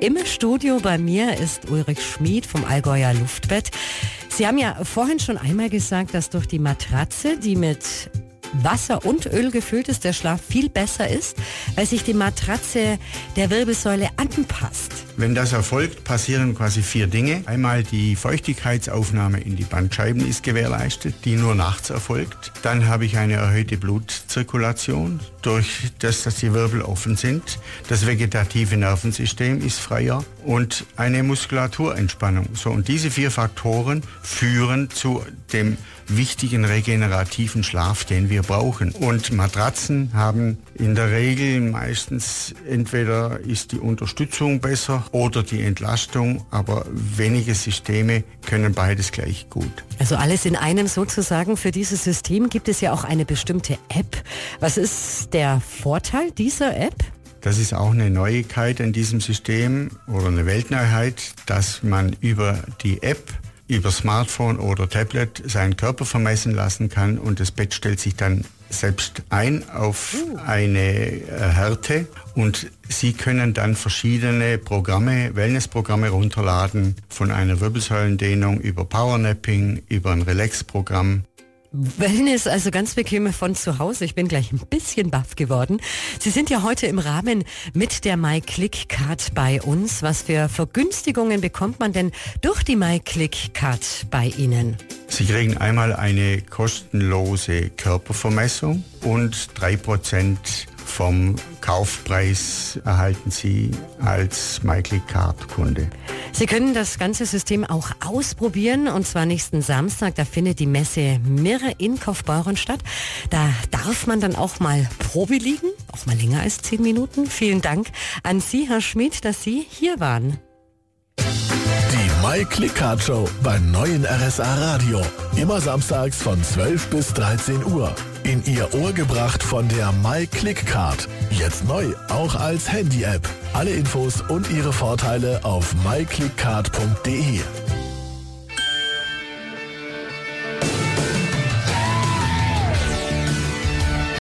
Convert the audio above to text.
Im Studio bei mir ist Ulrich Schmid vom Allgäuer Luftbett. Sie haben ja vorhin schon einmal gesagt, dass durch die Matratze, die mit Wasser und Öl gefüllt ist, der Schlaf viel besser ist, weil sich die Matratze der Wirbelsäule anpasst. Wenn das erfolgt, passieren quasi vier Dinge. Einmal die Feuchtigkeitsaufnahme in die Bandscheiben ist gewährleistet, die nur nachts erfolgt. Dann habe ich eine erhöhte Blutzirkulation durch das, dass die Wirbel offen sind. Das vegetative Nervensystem ist freier und eine Muskulaturentspannung. So, und diese vier Faktoren führen zu dem wichtigen regenerativen Schlaf, den wir brauchen. Und Matratzen haben in der Regel meistens entweder ist die Unterstützung besser oder die Entlastung, aber wenige Systeme können beides gleich gut. Also alles in einem sozusagen. Für dieses System gibt es ja auch eine bestimmte App. Was ist der Vorteil dieser App? Das ist auch eine Neuigkeit in diesem System oder eine Weltneuheit, dass man über die App über Smartphone oder Tablet seinen Körper vermessen lassen kann und das Bett stellt sich dann selbst ein auf uh. eine äh, Härte und Sie können dann verschiedene Programme, Wellnessprogramme runterladen, von einer Wirbelsäulendehnung über Powernapping, über ein Relax-Programm Wellness, also ganz bequem von zu Hause. Ich bin gleich ein bisschen baff geworden. Sie sind ja heute im Rahmen mit der MyClick-Card bei uns. Was für Vergünstigungen bekommt man denn durch die MyClick-Card bei Ihnen? Sie kriegen einmal eine kostenlose Körpervermessung und drei Prozent vom Kaufpreis erhalten Sie als MyClick-Card-Kunde. Sie können das ganze System auch ausprobieren und zwar nächsten Samstag. Da findet die Messe Mirre in Kaufbeuren statt. Da darf man dann auch mal Probe liegen, auch mal länger als zehn Minuten. Vielen Dank an Sie, Herr Schmidt, dass Sie hier waren. My Click Card Show beim neuen RSA Radio. Immer samstags von 12 bis 13 Uhr. In Ihr Ohr gebracht von der My Click Card. Jetzt neu, auch als Handy-App. Alle Infos und ihre Vorteile auf myclickcard.de.